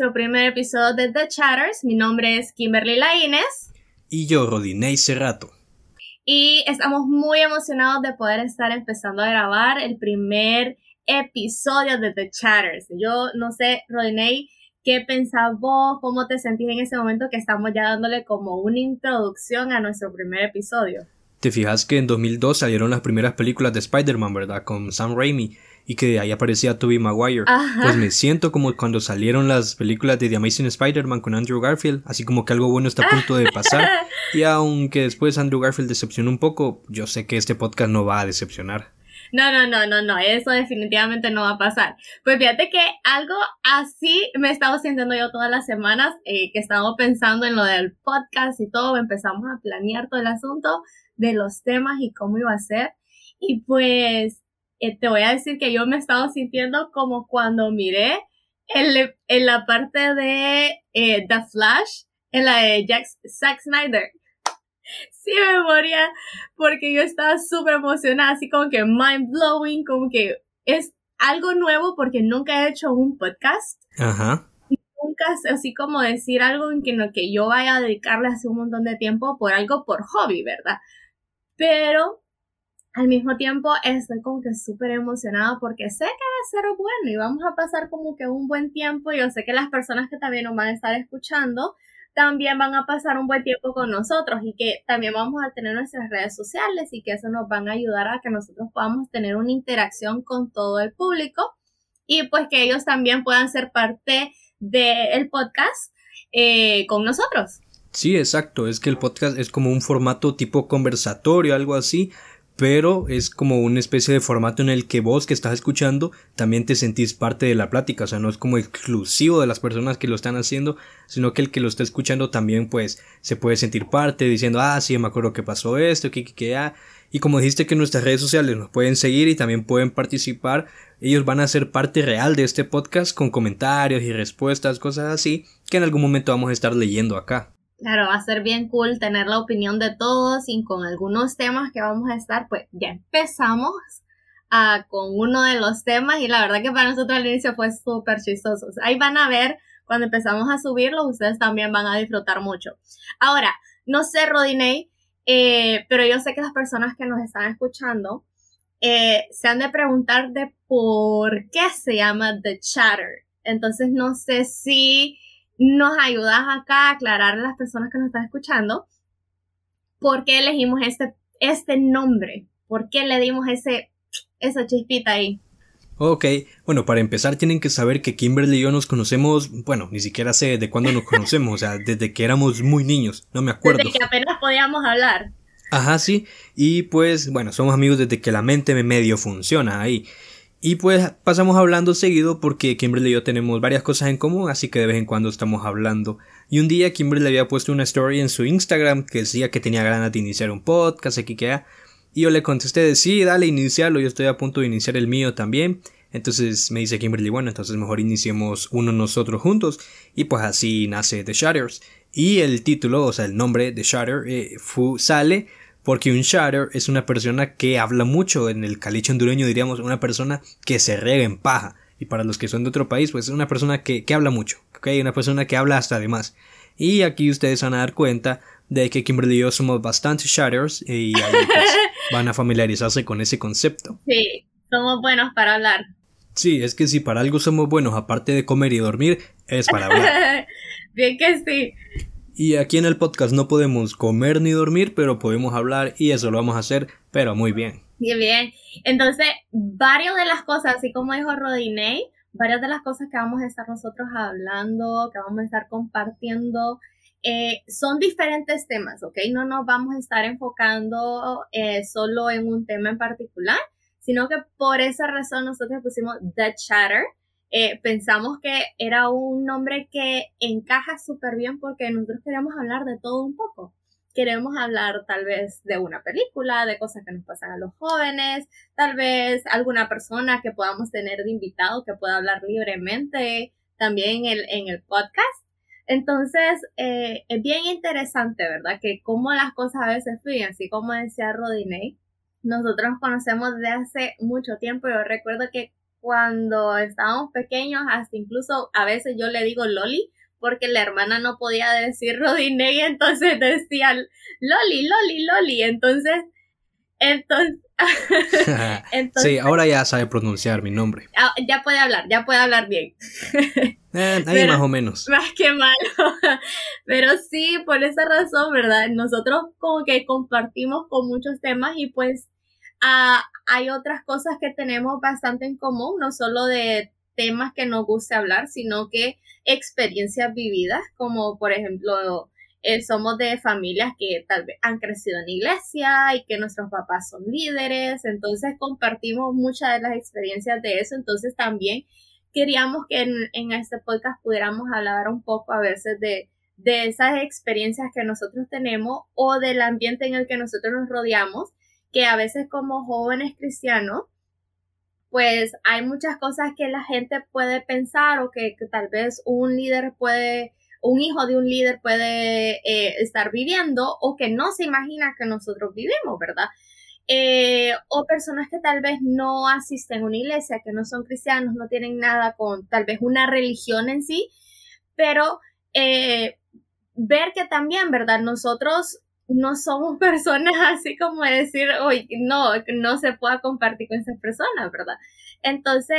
nuestro primer episodio de The Chatters. Mi nombre es Kimberly Laínez. Y yo, Rodinei Cerrato. Y estamos muy emocionados de poder estar empezando a grabar el primer episodio de The Chatters. Yo no sé, Rodinei, ¿qué pensás vos? ¿Cómo te sentís en ese momento que estamos ya dándole como una introducción a nuestro primer episodio? Te fijas que en 2002 salieron las primeras películas de Spider-Man, ¿verdad? Con Sam Raimi y que de ahí aparecía Tobey Maguire. Pues me siento como cuando salieron las películas de The Amazing Spider-Man con Andrew Garfield, así como que algo bueno está a punto de pasar. y aunque después Andrew Garfield decepcionó un poco, yo sé que este podcast no va a decepcionar. No, no, no, no, no, eso definitivamente no va a pasar. Pues fíjate que algo así me he estado sintiendo yo todas las semanas, eh, que estamos pensando en lo del podcast y todo, empezamos a planear todo el asunto de los temas y cómo iba a ser. Y pues eh, te voy a decir que yo me he estado sintiendo como cuando miré en, en la parte de eh, The Flash, en la de Jack, Zack Snyder. Sí me moría porque yo estaba súper emocionada, así como que mind blowing, como que es algo nuevo porque nunca he hecho un podcast. Ajá. Nunca, así como decir algo en que, lo que yo vaya a dedicarle hace un montón de tiempo por algo por hobby, ¿verdad? Pero al mismo tiempo estoy como que súper emocionada porque sé que va a ser bueno y vamos a pasar como que un buen tiempo. Yo sé que las personas que también nos van a estar escuchando también van a pasar un buen tiempo con nosotros y que también vamos a tener nuestras redes sociales y que eso nos van a ayudar a que nosotros podamos tener una interacción con todo el público y pues que ellos también puedan ser parte del podcast eh, con nosotros. Sí, exacto. Es que el podcast es como un formato tipo conversatorio, algo así, pero es como una especie de formato en el que vos que estás escuchando también te sentís parte de la plática, o sea, no es como exclusivo de las personas que lo están haciendo, sino que el que lo está escuchando también pues se puede sentir parte diciendo, ah, sí, me acuerdo que pasó esto, que, que, que, ah. Y como dijiste que nuestras redes sociales nos pueden seguir y también pueden participar, ellos van a ser parte real de este podcast con comentarios y respuestas, cosas así, que en algún momento vamos a estar leyendo acá. Claro, va a ser bien cool tener la opinión de todos y con algunos temas que vamos a estar, pues ya empezamos a, con uno de los temas y la verdad que para nosotros al inicio fue súper chistoso. Ahí van a ver cuando empezamos a subirlo, ustedes también van a disfrutar mucho. Ahora, no sé, Rodinei, eh, pero yo sé que las personas que nos están escuchando eh, se han de preguntar de por qué se llama The Chatter. Entonces, no sé si nos ayudas acá a aclarar a las personas que nos están escuchando por qué elegimos este, este nombre, por qué le dimos ese, esa chispita ahí. Ok, bueno, para empezar tienen que saber que Kimberly y yo nos conocemos, bueno, ni siquiera sé de cuándo nos conocemos, o sea, desde que éramos muy niños, no me acuerdo. Desde que apenas podíamos hablar. Ajá, sí, y pues, bueno, somos amigos desde que la mente me medio funciona ahí. Y pues pasamos hablando seguido porque Kimberly y yo tenemos varias cosas en común, así que de vez en cuando estamos hablando. Y un día Kimberly había puesto una story en su Instagram que decía que tenía ganas de iniciar un podcast, aquí que Y yo le contesté de sí, dale, iniciarlo, yo estoy a punto de iniciar el mío también. Entonces me dice Kimberly, bueno, entonces mejor iniciemos uno nosotros juntos. Y pues así nace The Shatters. Y el título, o sea, el nombre de Shatter eh, sale porque un shatter es una persona que habla mucho, en el caliche hondureño diríamos una persona que se rega en paja. Y para los que son de otro país, pues es una persona que, que habla mucho, ¿ok? Una persona que habla hasta de más. Y aquí ustedes van a dar cuenta de que Kimberly y yo somos bastante shatters y ahí pues, van a familiarizarse con ese concepto. Sí, somos buenos para hablar. Sí, es que si para algo somos buenos, aparte de comer y dormir, es para hablar. Bien que sí. Y aquí en el podcast no podemos comer ni dormir, pero podemos hablar y eso lo vamos a hacer, pero muy bien. Muy bien. Entonces, varias de las cosas, así como dijo Rodinei, varias de las cosas que vamos a estar nosotros hablando, que vamos a estar compartiendo, eh, son diferentes temas, ¿ok? No nos vamos a estar enfocando eh, solo en un tema en particular, sino que por esa razón nosotros pusimos The Chatter, eh, pensamos que era un nombre que encaja súper bien porque nosotros queremos hablar de todo un poco. Queremos hablar tal vez de una película, de cosas que nos pasan a los jóvenes, tal vez alguna persona que podamos tener de invitado que pueda hablar libremente también en el, en el podcast. Entonces, eh, es bien interesante, ¿verdad? Que como las cosas a veces fluyen, así como decía Rodinei, nosotros nos conocemos desde hace mucho tiempo. Yo recuerdo que cuando estábamos pequeños, hasta incluso a veces yo le digo Loli, porque la hermana no podía decir Rodinei, entonces decía Loli, Loli, Loli. Entonces, entonces, sí, ahora ya sabe pronunciar mi nombre. Ah, ya puede hablar, ya puede hablar bien. Eh, ahí más o menos. Más que malo. Pero sí, por esa razón, ¿verdad? Nosotros como que compartimos con muchos temas y pues ah, hay otras cosas que tenemos bastante en común, no solo de temas que nos guste hablar, sino que experiencias vividas, como por ejemplo, somos de familias que tal vez han crecido en iglesia y que nuestros papás son líderes, entonces compartimos muchas de las experiencias de eso, entonces también queríamos que en, este podcast pudiéramos hablar un poco a veces de, de esas experiencias que nosotros tenemos o del ambiente en el que nosotros nos rodeamos, que a veces como jóvenes cristianos, pues hay muchas cosas que la gente puede pensar o que, tal vez un líder puede, un hijo de un líder puede eh, estar viviendo o que no se imagina que nosotros vivimos, ¿verdad? Eh, o personas que tal vez no asisten a una iglesia, que no son cristianos, no tienen nada con tal vez una religión en sí, pero eh, ver que también, ¿verdad? Nosotros no somos personas así como decir, oye, no, no se pueda compartir con esas personas, ¿verdad? Entonces,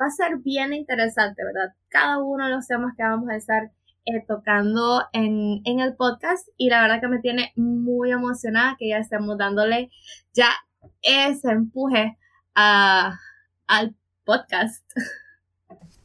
va a ser bien interesante, ¿verdad? Cada uno de los temas que vamos a estar eh, tocando en, en, el podcast y la verdad que me tiene muy emocionada que ya estemos dándole ya ese empuje a, al podcast.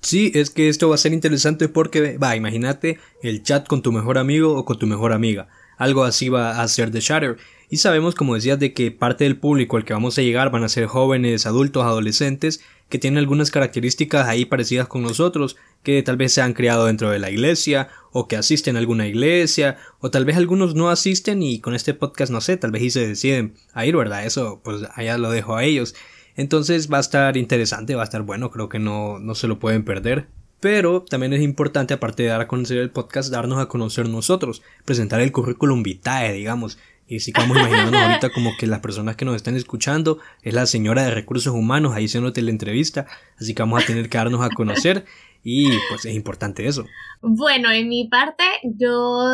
Sí, es que esto va a ser interesante porque, va, imagínate el chat con tu mejor amigo o con tu mejor amiga algo así va a ser The Shatter. Y sabemos, como decías, de que parte del público al que vamos a llegar van a ser jóvenes, adultos, adolescentes, que tienen algunas características ahí parecidas con nosotros, que tal vez se han criado dentro de la iglesia, o que asisten a alguna iglesia, o tal vez algunos no asisten y con este podcast no sé, tal vez y se deciden a ir, ¿verdad? Eso pues allá lo dejo a ellos. Entonces va a estar interesante, va a estar bueno, creo que no, no se lo pueden perder. Pero también es importante, aparte de dar a conocer el podcast, darnos a conocer nosotros, presentar el currículum vitae, digamos. Y si vamos imaginando ahorita como que las personas que nos están escuchando es la señora de recursos humanos ahí haciéndote la entrevista, así que vamos a tener que darnos a conocer y pues es importante eso. Bueno, en mi parte, yo,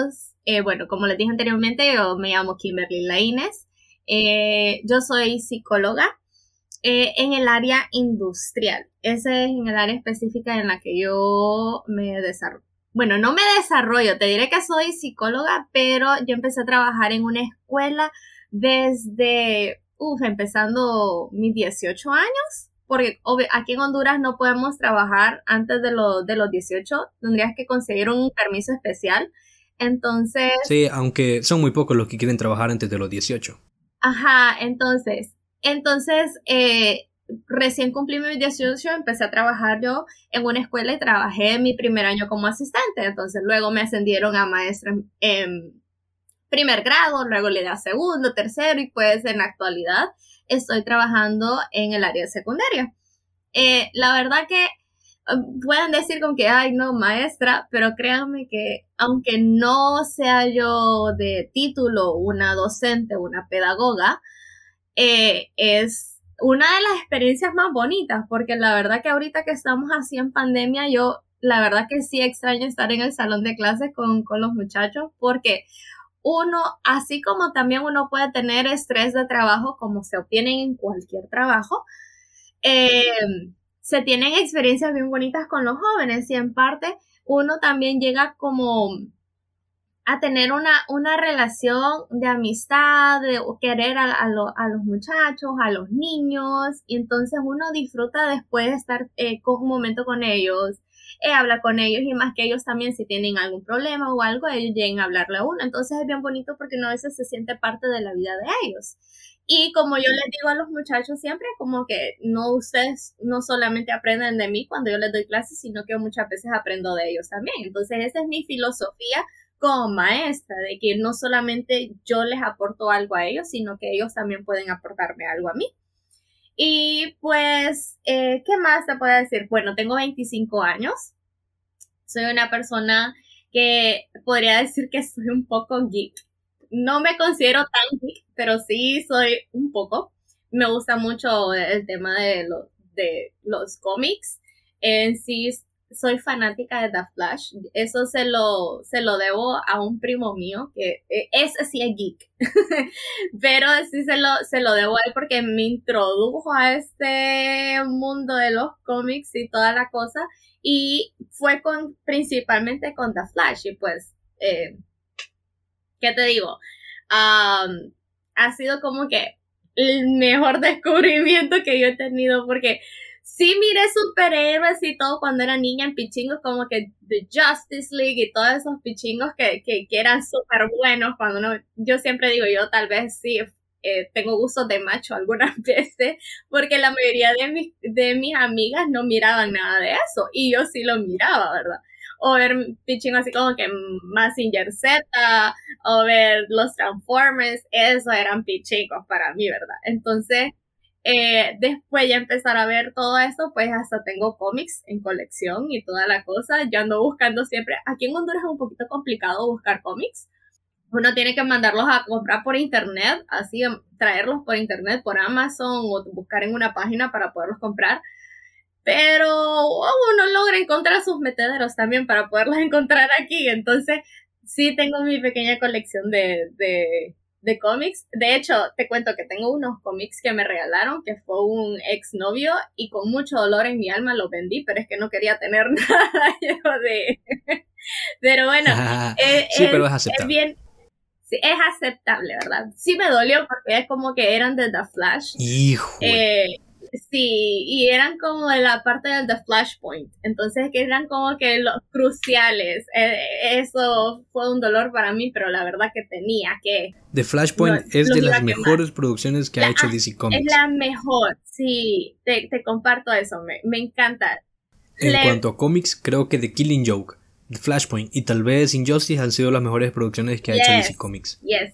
eh, bueno, como les dije anteriormente, yo me llamo Kimberly Laines, eh, yo soy psicóloga, eh, en el área industrial. Ese es en el área específica en la que yo me desarrollo. Bueno, no me desarrollo, te diré que soy psicóloga, pero yo empecé a trabajar en una escuela desde, uff, empezando mis 18 años, porque aquí en Honduras no podemos trabajar antes de, de los 18, tendrías que conseguir un permiso especial. Entonces... Sí, aunque son muy pocos los que quieren trabajar antes de los 18. Ajá, entonces entonces, eh, recién cumplí mis 18, empecé a trabajar yo en una escuela y trabajé mi primer año como asistente. Entonces, luego me ascendieron a maestra en primer grado, luego le da segundo, tercero y pues en actualidad estoy trabajando en el área secundaria. Eh, la verdad que um, pueden decir como que, ay, no, maestra, pero créanme que aunque no sea yo de título una docente, una pedagoga, eh, es una de las experiencias más bonitas, porque la verdad que ahorita que estamos así en pandemia, yo la verdad que sí extraño estar en el salón de clases con, con los muchachos, porque uno, así como también uno puede tener estrés de trabajo, como se obtiene en cualquier trabajo, eh, se tienen experiencias bien bonitas con los jóvenes y en parte uno también llega como a tener una, una relación de amistad, de querer a, a, los muchachos, a los niños, y entonces uno disfruta después de estar eh, con un momento con ellos, eh, habla con ellos y más que ellos también si tienen algún problema o algo, ellos lleguen a hablarle a uno. Entonces es bien bonito porque uno a veces se siente parte de la vida de ellos. Y como yo les digo a los muchachos siempre, como que no ustedes no solamente aprenden de mí cuando yo les doy clases, sino que muchas veces aprendo de ellos también. Entonces esa es mi filosofía como maestra, de que no solamente yo les aporto algo a ellos, sino que ellos también pueden aportarme algo a mí. Y pues, eh, ¿qué más te puedo decir? Bueno, tengo 25 años. Soy una persona que podría decir que soy un poco geek. No me considero tan geek, pero sí soy un poco. Me gusta mucho el tema de, de los cómics. En sí soy fanática de The Flash. Eso se lo, se lo debo a un primo mío que eh, es así es geek. Pero sí se lo, se lo debo a él porque me introdujo a este mundo de los cómics y toda la cosa. Y fue con, principalmente con The Flash. Y pues, eh, ¿qué te digo? ha sido como que el mejor descubrimiento que yo he tenido porque sí miré superhéroes y todo cuando era niña en pichingos como que The Justice League y todos esos pichingos que, que, que eran súper buenos cuando uno, yo siempre digo, yo tal vez sí eh, tengo gustos de macho algunas veces, porque la mayoría de mis, de mis amigas no miraban nada de eso y yo sí lo miraba, ¿verdad? O ver pichingos así como que Massinger Z, o ver los Transformers, eso eran pichingos para mí, ¿verdad? Entonces, eh, después ya empezar a ver todo eso, pues hasta tengo cómics en colección y toda la cosa. Yo ando buscando siempre. Aquí en Honduras es un poquito complicado buscar cómics. Uno tiene que mandarlos a comprar por internet, así traerlos por internet, por Amazon o buscar en una página para poderlos comprar. Pero uno logra encontrar sus metederos también para poderlos encontrar aquí. Entonces, sí tengo mi pequeña colección de de cómics. De hecho, te cuento que tengo unos cómics que me regalaron, que fue un exnovio y con mucho dolor en mi alma lo vendí, pero es que no quería tener nada de... pero bueno, eh, sí, pero es, aceptable. es bien... Sí, es aceptable, ¿verdad? Sí me dolió porque es como que eran de The Flash. Hijo. Eh, Sí, y eran como de la parte del The Flashpoint. Entonces, que eran como que los cruciales. Eh, eso fue un dolor para mí, pero la verdad que tenía que. The Flashpoint es de las mejores producciones que ha hecho DC Comics. Es la mejor, sí. Te, comparto eso, me, me encanta. En cuanto a cómics, creo que The Killing Joke, The Flashpoint y tal vez Injustice han sido las mejores producciones que ha hecho DC Comics. Yes.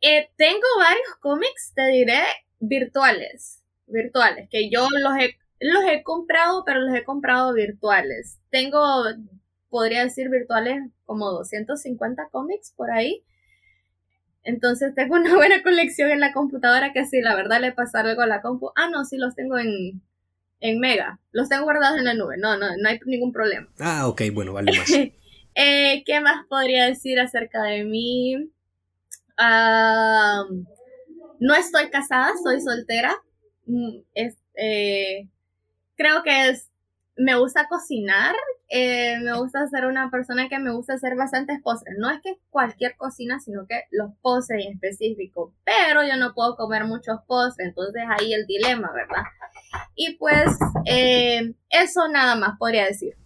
Eh, tengo varios cómics, te diré, virtuales virtuales, que yo los he, los he comprado, pero los he comprado virtuales. Tengo, podría decir virtuales, como 250 cómics por ahí. Entonces tengo una buena colección en la computadora que si la verdad le pasa algo a la compu, ah no, sí los tengo en, en Mega, los tengo guardados en la nube, no, no, no hay ningún problema. Ah, ok, bueno, vale más. eh, ¿Qué más podría decir acerca de mí? Ah, no estoy casada, soy soltera. Mm, es, eh, creo que es, me gusta cocinar, eh, me gusta ser una persona que me gusta hacer bastantes postres. No es que cualquier cocina, sino que los postres en específico. Pero yo no puedo comer muchos postres, entonces ahí el dilema, ¿verdad? Y pues eh, eso nada más podría decir.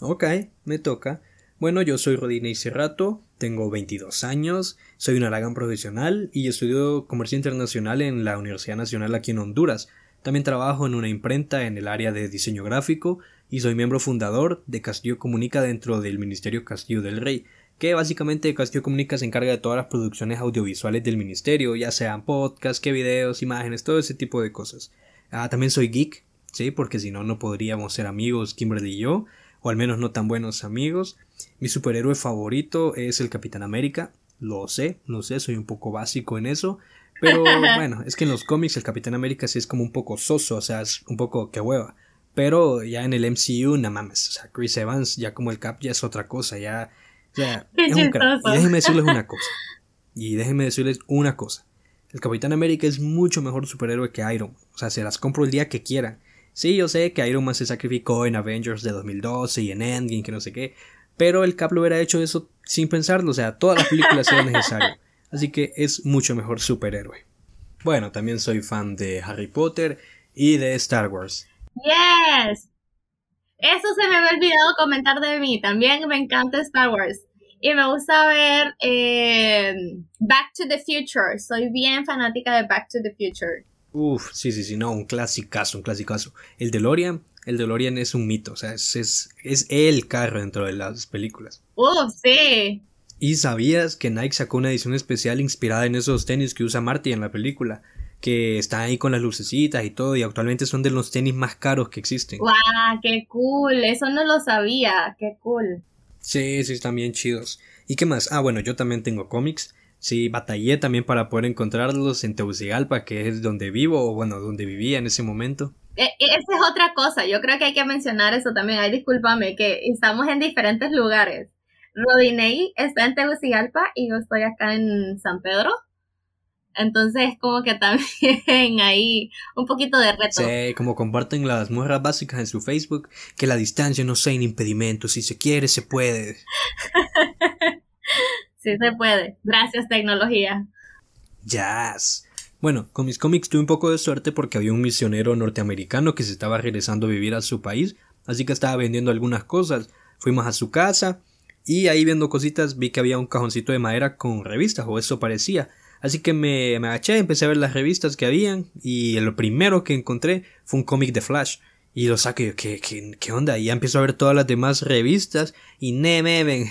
Ok, me toca. Bueno, yo soy Rodinei Cerrato, tengo 22 años, soy un aragán profesional y estudio comercio internacional en la Universidad Nacional aquí en Honduras. También trabajo en una imprenta en el área de diseño gráfico y soy miembro fundador de Castillo Comunica dentro del Ministerio Castillo del Rey, que básicamente Castillo Comunica se encarga de todas las producciones audiovisuales del ministerio, ya sean podcasts, que videos, imágenes, todo ese tipo de cosas. Ah, también soy geek, sí, porque si no, no podríamos ser amigos Kimberly y yo o al menos no tan buenos amigos. Mi superhéroe favorito es el Capitán América, lo sé, no sé, soy un poco básico en eso, pero bueno, es que en los cómics el Capitán América sí es como un poco soso, o sea, es un poco que hueva. Pero ya en el MCU, no mames, o sea, Chris Evans ya como el Cap ya es otra cosa, ya, ya es un. Y déjenme decirles una cosa. Y déjenme decirles una cosa. El Capitán América es mucho mejor superhéroe que Iron Man. O sea, se las compro el día que quieran. Sí, yo sé que Iron Man se sacrificó en Avengers de 2012 y en Endgame, que no sé qué, pero el Cap lo hubiera hecho eso sin pensarlo, o sea, todas las películas eran necesarias. Así que es mucho mejor superhéroe. Bueno, también soy fan de Harry Potter y de Star Wars. Yes. Eso se me había olvidado comentar de mí. También me encanta Star Wars. Y me gusta ver eh, Back to the Future. Soy bien fanática de Back to the Future. Uf, sí, sí, sí, no, un clasicazo, un clasicazo. El DeLorean, el DeLorean es un mito, o sea, es, es, es el carro dentro de las películas. Uf, sí. ¿Y sabías que Nike sacó una edición especial inspirada en esos tenis que usa Marty en la película? Que están ahí con las lucecitas y todo, y actualmente son de los tenis más caros que existen. ¡Guau! ¡Qué cool! Eso no lo sabía, qué cool. Sí, sí, están bien chidos. ¿Y qué más? Ah, bueno, yo también tengo cómics. Sí, batallé también para poder encontrarlos en Tegucigalpa, que es donde vivo, o bueno, donde vivía en ese momento. e, e, esa es otra cosa, yo creo que hay que mencionar eso también, ay, discúlpame, que estamos en diferentes lugares. Rodinei está en Tegucigalpa y yo estoy acá en San Pedro. Entonces, como que también ahí un poquito de reto. Sí, como comparten las mujeres básicas en su Facebook, que la distancia no sea un impedimento, si se quiere, se puede. sí se puede. Gracias, tecnología. Jazz. Bueno, con mis cómics tuve un poco de suerte porque había un misionero norteamericano que se estaba regresando a vivir a su país, así que estaba vendiendo algunas cosas. Fuimos a su casa y ahí viendo cositas vi que había un cajoncito de madera con revistas, o eso parecía. Así que me, me agaché, empecé a ver las revistas que habían y lo primero que encontré fue un cómic de Flash. Y lo saqué, ¿qué, qué, qué onda? Y ya empiezo a ver todas las demás revistas y ne, me,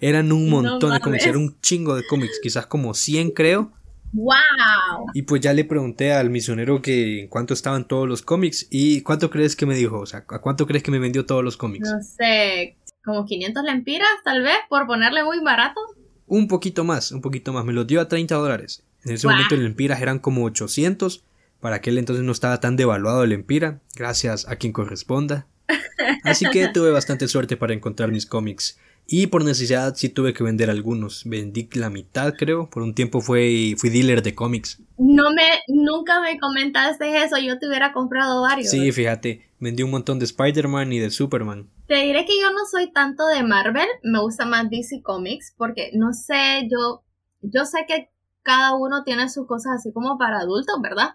eran un montón de cómics, era un chingo de cómics, quizás como 100 creo. ¡Wow! Y pues ya le pregunté al misionero que en cuánto estaban todos los cómics y cuánto crees que me dijo, o sea, ¿a cuánto crees que me vendió todos los cómics? No sé, como 500 lempiras tal vez, por ponerle muy barato. Un poquito más, un poquito más, me los dio a 30 dólares. En ese momento el lempiras eran como 800, para aquel entonces no estaba tan devaluado el empira, gracias a quien corresponda. Así que tuve bastante suerte para encontrar mis cómics. Y por necesidad sí tuve que vender algunos. Vendí la mitad, creo. Por un tiempo fui, fui dealer de cómics. No me, nunca me comentaste eso. Yo te hubiera comprado varios. Sí, fíjate. Vendí un montón de Spider-Man y de Superman. Te diré que yo no soy tanto de Marvel. Me gusta más DC Comics. Porque no sé, yo, yo sé que cada uno tiene sus cosas así como para adultos, ¿verdad?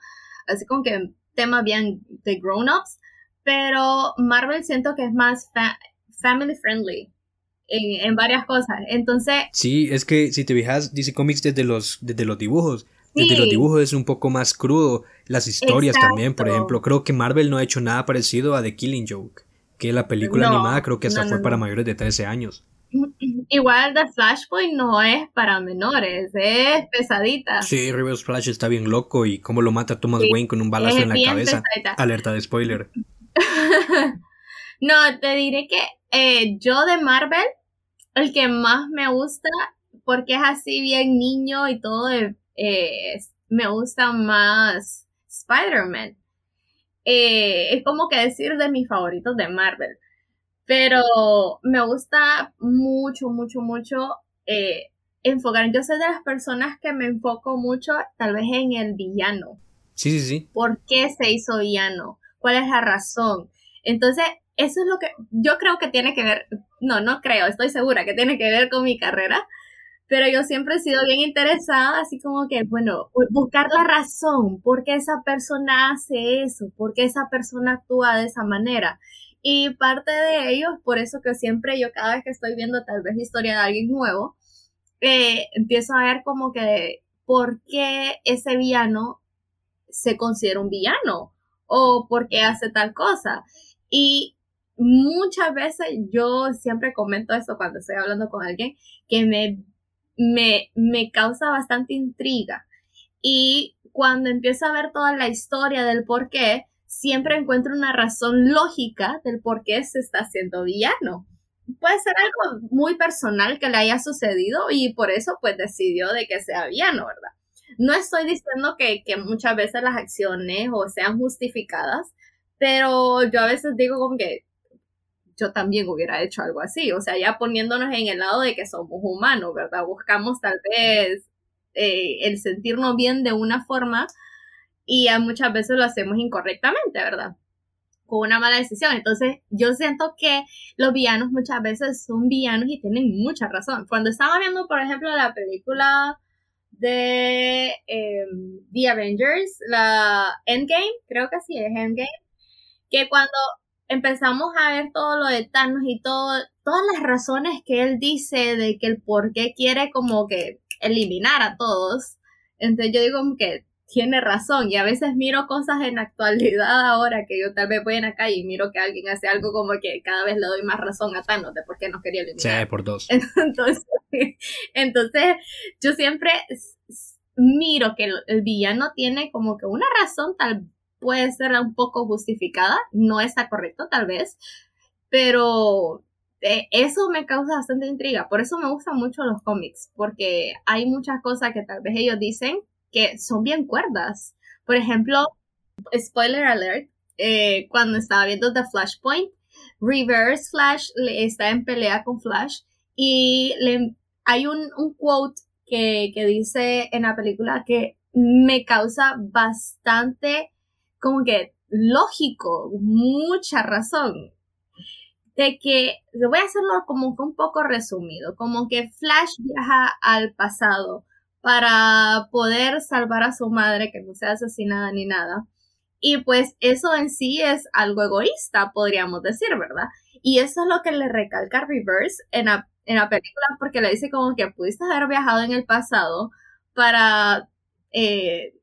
Así como que temas bien de grown-ups. Pero Marvel siento que es más family friendly en, varias cosas. Entonces... Sí, es que si te fijas, DC Comics desde los, desde los dibujos. Desde los dibujos es un poco más crudo. Las historias también, por ejemplo. Creo que Marvel no ha hecho nada parecido a The Killing Joke. Que la película animada creo que esa fue para mayores de 13 años. Igual The Flashpoint no es para menores, es pesadita. Sí, Reverse Flash está bien loco y cómo lo mata Thomas Wayne con un balazo en la cabeza. Alerta de spoiler. no, te diré que eh, yo de Marvel el que más me gusta, porque es así bien niño y todo, eh, me gusta más Spider-Man. Eh, es como que decir de mis favoritos de Marvel. Pero me gusta mucho, mucho, mucho eh, enfocar. Yo soy de las personas que me enfoco mucho tal vez en el villano. Sí, sí, sí. ¿Por qué se hizo villano? ¿Cuál es la razón? Entonces, eso es lo que yo creo que tiene que ver, no, no creo, estoy segura que tiene que ver con mi carrera, pero yo siempre he sido bien interesada, así como que, bueno, buscar la razón, por qué esa persona hace eso, por qué esa persona actúa de esa manera. Y parte de ello, por eso que siempre yo cada vez que estoy viendo tal vez historia de alguien nuevo, eh, empiezo a ver como que por qué ese villano se considera un villano o por qué hace tal cosa. Y muchas veces yo siempre comento eso cuando estoy hablando con alguien que me, me, me causa bastante intriga. Y cuando empiezo a ver toda la historia del por qué, siempre encuentro una razón lógica del por qué se está haciendo villano. Puede ser algo muy personal que le haya sucedido y por eso pues decidió de que sea villano, ¿verdad? No estoy diciendo que, que muchas veces las acciones o sean justificadas, pero yo a veces digo como que yo también hubiera hecho algo así, o sea, ya poniéndonos en el lado de que somos humanos, ¿verdad? Buscamos tal vez eh, el sentirnos bien de una forma y muchas veces lo hacemos incorrectamente, ¿verdad? Con una mala decisión. Entonces, yo siento que los villanos muchas veces son villanos y tienen mucha razón. Cuando estaba viendo, por ejemplo, la película de em, The Avengers, la Endgame, creo que sí es Endgame, que cuando empezamos a ver todo lo de Thanos y todo, todas las razones que él dice de que el por qué quiere como que eliminar a todos. Entonces yo digo que tiene razón y a veces miro cosas en actualidad ahora que yo tal vez voy en la calle y miro que alguien hace algo como que cada vez le doy más razón a Thanos de por qué nos quería eliminar. Sí, por dos. Entonces, entonces yo siempre miro que el villano tiene como que una razón tal puede ser un poco justificada, no está correcto tal vez, pero eh, eso me causa bastante intriga, por eso me gustan mucho los cómics, porque hay muchas cosas que tal vez ellos dicen que son bien cuerdas. Por ejemplo, spoiler alert, eh, cuando estaba viendo The Flashpoint, Reverse Flash está en pelea con Flash y hay un, un quote que, que dice en la película que me causa bastante como que lógico, mucha razón. De que, voy a hacerlo como que un poco resumido, como que Flash viaja al pasado para poder salvar a su madre que no sea asesinada ni nada. Y pues eso en sí es algo egoísta, podríamos decir, ¿verdad? Y eso es lo que le recalca Reverse en la, en la película, porque le dice como que pudiste haber viajado en el pasado para eh,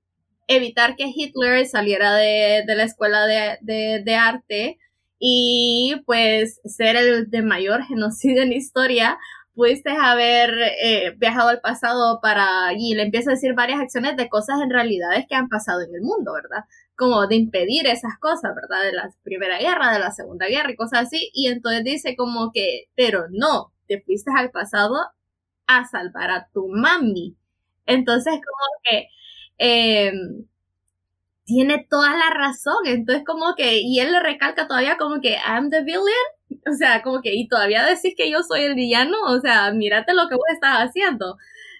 evitar que Hitler saliera de, la escuela de, arte y pues ser el de mayor genocidio en historia, pudiste haber eh, viajado al pasado para, y le empieza a decir varias acciones de cosas en realidades que han pasado en el mundo, ¿verdad? Como de impedir esas cosas, ¿verdad? De la Primera Guerra, de la Segunda Guerra y cosas así. Y entonces dice como que, pero no, te fuiste al pasado a salvar a tu mami. Entonces como que eh, tiene toda la razón. Entonces, como que, y él le recalca todavía como que I'm the villain. O sea, como que, y todavía decís que yo soy el villano. O sea, mírate lo que vos estás haciendo.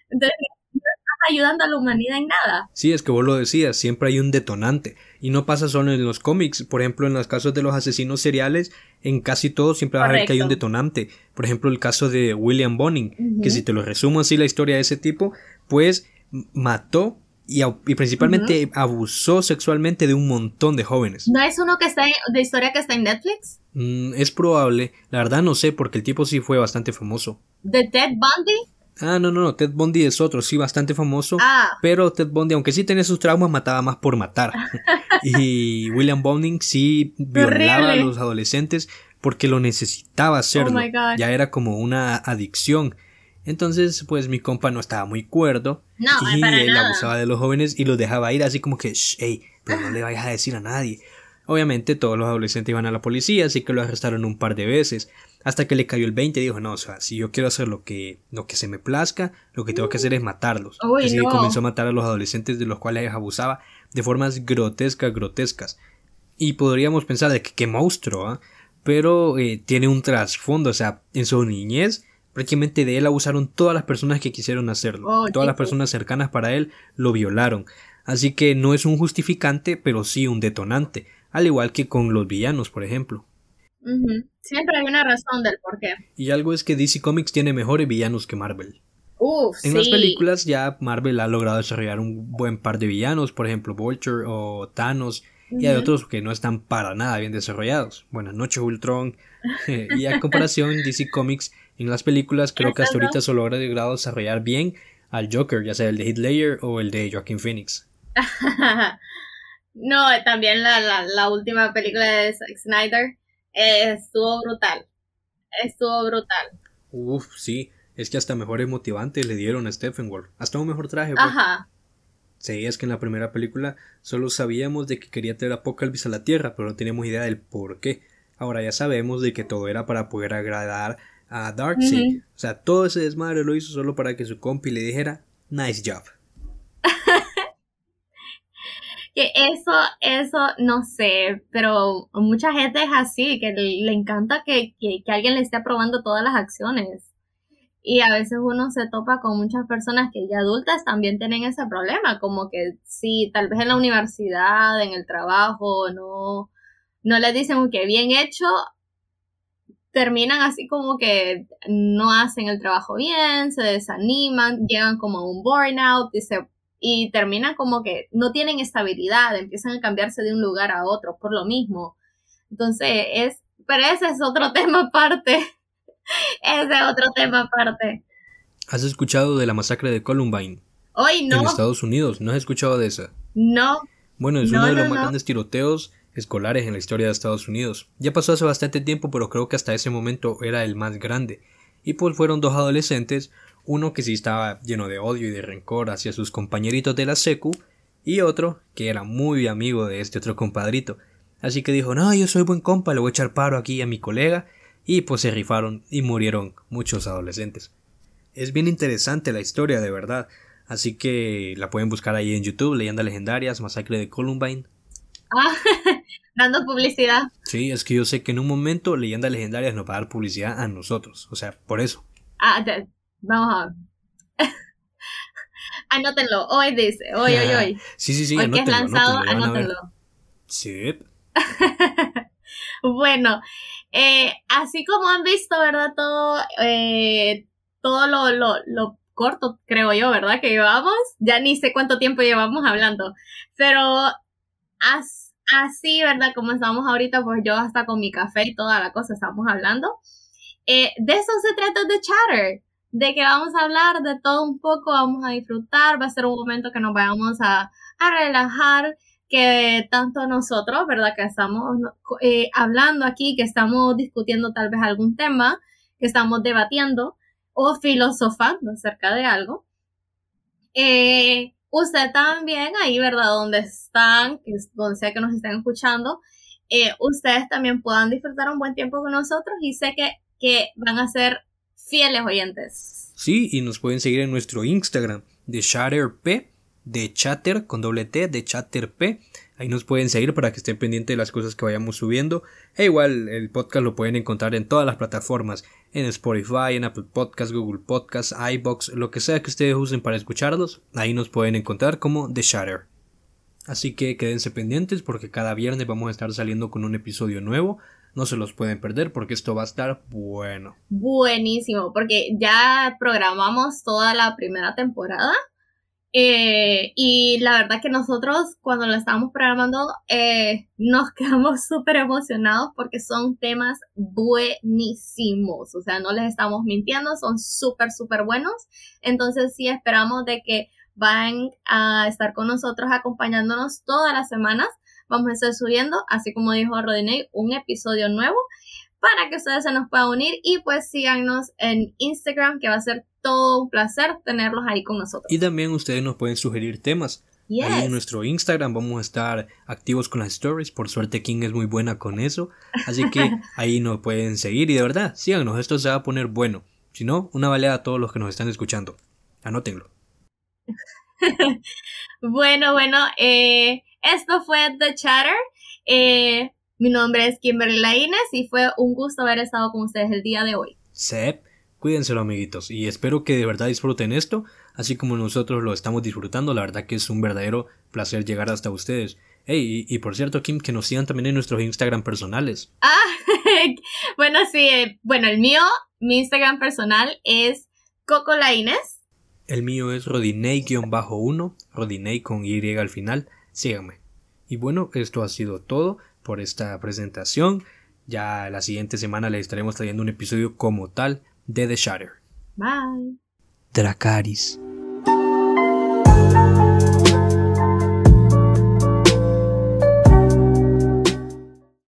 Entonces, no estás ayudando a la humanidad en nada. Sí, es que vos lo decías, siempre hay un detonante. Y no pasa solo en los cómics. Por ejemplo, en los casos de los asesinos seriales, en casi todos siempre va a haber que hay un detonante. Por ejemplo, el caso de William Boning, que si te lo resumo así la historia de ese tipo, pues mató y, principalmente abusó sexualmente de un montón de jóvenes. ¿No es uno que está de historia que está en Netflix? Mm, es probable, la verdad no sé porque el tipo sí fue bastante famoso. ¿De Ted Bundy? Ah, no, no, no, Ted Bundy es otro, sí, bastante famoso. Ah. Pero Ted Bundy, aunque sí tenía sus traumas, mataba más por matar. y William Bonding sí violaba a los adolescentes porque lo necesitaba hacerlo. Oh ya era como una adicción. Entonces, pues mi compa no estaba muy cuerdo. y él abusaba de los jóvenes y los dejaba ir así como que, hey, pero no le vayas a decir a nadie. Obviamente todos los adolescentes iban a la policía, así que lo arrestaron un par de veces. Hasta que le cayó el 20 y dijo, no, o sea, si yo quiero hacer lo que, lo que se me plazca, lo que tengo que hacer es matarlos. así que comenzó a matar a los adolescentes de los cuales abusaba de formas grotescas, grotescas. Y podríamos pensar de que qué monstruo, ¿ah? Pero eh, tiene un trasfondo, o sea, en su niñez Prácticamente de él abusaron todas las personas que quisieron hacerlo. Oh, todas las personas cercanas para él lo violaron. Así que no es un justificante, pero sí un detonante. Al igual que con los villanos, por ejemplo. Siempre hay una razón del por qué. Y algo es que DC Comics tiene mejores villanos que Marvel. en las películas ya Marvel ha logrado desarrollar un buen par de villanos, por ejemplo Vulture o Thanos, y hay otros que no están para nada bien desarrollados. Buenas noches Ultron. y a comparación DC Comics en las películas creo que hasta ahorita solo ha logrado desarrollar bien al Joker, ya sea el de Ledger o el de Joaquin Phoenix. no, también la, la, última película de Zack Snyder eh, estuvo brutal. Estuvo brutal. Uf, sí. Es que hasta mejores motivantes le dieron a Stephen Ward. Hasta un mejor traje. Pues. Ajá. Sí, es que en la primera película solo sabíamos de que quería traer Apocalipsis a la Tierra, pero no teníamos idea del por qué. Ahora ya sabemos de que todo era para poder agradar a Darkseid. O sea, todo ese desmadre lo hizo solo para que su compi le dijera nice job. que eso, eso, no sé, pero mucha gente es así, que le, encanta que, que, alguien le esté aprobando todas las acciones. Y a veces uno se topa con muchas personas que ya adultas también tienen ese problema, como que si tal vez en la universidad, en el trabajo, no, no le dicen que bien hecho, terminan así como que no hacen el trabajo bien, se desaniman, llegan como a un burnout y, y terminan como que no tienen estabilidad, empiezan a cambiarse de un lugar a otro por lo mismo. Entonces, es, pero ese es otro tema aparte. ese es otro tema aparte. ¿Has escuchado de la masacre de Columbine? Hoy no. En Estados Unidos, ¿no has escuchado de esa? No. Bueno, es uno de los más grandes tiroteos escolares en la historia de Estados Unidos. Ya pasó hace bastante tiempo, pero creo que hasta ese momento era el más grande. Y pues fueron dos adolescentes, uno que sí estaba lleno de odio y de rencor hacia sus compañeritos de la secu, y otro que era muy amigo de este otro compadrito. Así que dijo, no, yo soy buen compa, le voy a echar paro aquí a mi colega, y pues se rifaron y murieron muchos adolescentes. Es bien interesante la historia, de verdad. Así que la pueden buscar ahí en YouTube, Leyendas Legendarias, Masacre de Columbine, Ah, dando publicidad. Sí, es que yo sé que en un momento Leyendas Legendarias nos va a dar publicidad a nosotros. O sea, por eso. Ah, vamos a Anótenlo. Hoy dice. Hoy, hoy, hoy. sí, sí, sí. Hoy que es lanzado, anótenlo. Sí. bueno, eh, así como han visto, ¿verdad? Todo, eh, todo lo, lo, lo corto, creo yo, ¿verdad? Que llevamos. Ya ni sé cuánto tiempo llevamos hablando. Pero así, ¿verdad? Como estamos ahorita, pues yo hasta con mi café y toda la cosa estamos hablando. Eh, de eso se trata de Chatter de que vamos a hablar de todo un poco, vamos a disfrutar, va a ser un momento que nos vayamos a, a relajar, que tanto nosotros, ¿verdad? Que estamos eh, hablando aquí, que estamos discutiendo tal vez algún tema, que estamos debatiendo o filosofando acerca de algo. Eh, usted también, ahí, ¿verdad? Donde están, donde sea que nos estén escuchando, eh, ustedes también puedan disfrutar un buen tiempo con nosotros y sé que, que van a ser fieles oyentes. Sí, y nos pueden seguir en nuestro Instagram de ChatterP, de Chatter con doble T, de ChatterP. Ahí nos pueden seguir para que estén pendientes de las cosas que vayamos subiendo. E igual el podcast lo pueden encontrar en todas las plataformas, en Spotify, en Apple Podcasts, Google Podcasts, iBox, lo que sea que ustedes usen para escucharlos. Ahí nos pueden encontrar como The Shatter. Así que quédense pendientes porque cada viernes vamos a estar saliendo con un episodio nuevo. No se los pueden perder porque esto va a estar bueno. Buenísimo, porque ya programamos toda la primera temporada. Eh, y la verdad que nosotros cuando lo estábamos programando eh, nos quedamos súper emocionados porque son temas buenísimos. O sea, no les estamos mintiendo, son súper, súper buenos. Entonces sí esperamos de que van a estar con nosotros acompañándonos todas las semanas vamos a estar subiendo, así como dijo Rodinei, un episodio nuevo para que ustedes se nos puedan unir y pues síganos en Instagram, que va a ser todo un placer tenerlos ahí con nosotros. Y también ustedes nos pueden sugerir temas. Ahí en nuestro Instagram vamos a estar activos con las stories. Por suerte King es muy buena con eso. Así que ahí nos pueden seguir y de verdad, síganos, esto se va a poner bueno. Si no, una baleada a todos los que nos están escuchando. Anótenlo. bueno, bueno, eh, esto fue The Chatter. Eh, mi nombre es Kimberly Laines y fue un gusto haber estado con ustedes el día de hoy. Sep, cuídenselo amiguitos y espero que de verdad disfruten esto, así como nosotros lo estamos disfrutando, la verdad que es un verdadero placer llegar hasta ustedes. Hey, y, por cierto, Kim, que nos sigan también en nuestros Instagram personales. Ah, bueno, sí, eh, bueno, el mío, mi Instagram personal es Coco Laines. El mío es Rodinei-1, Rodinei con Y al final síganme. Y bueno, esto ha sido todo por esta presentación. Ya la siguiente semana les estaremos trayendo un episodio como tal de The Shatter. Bye. Dracaris.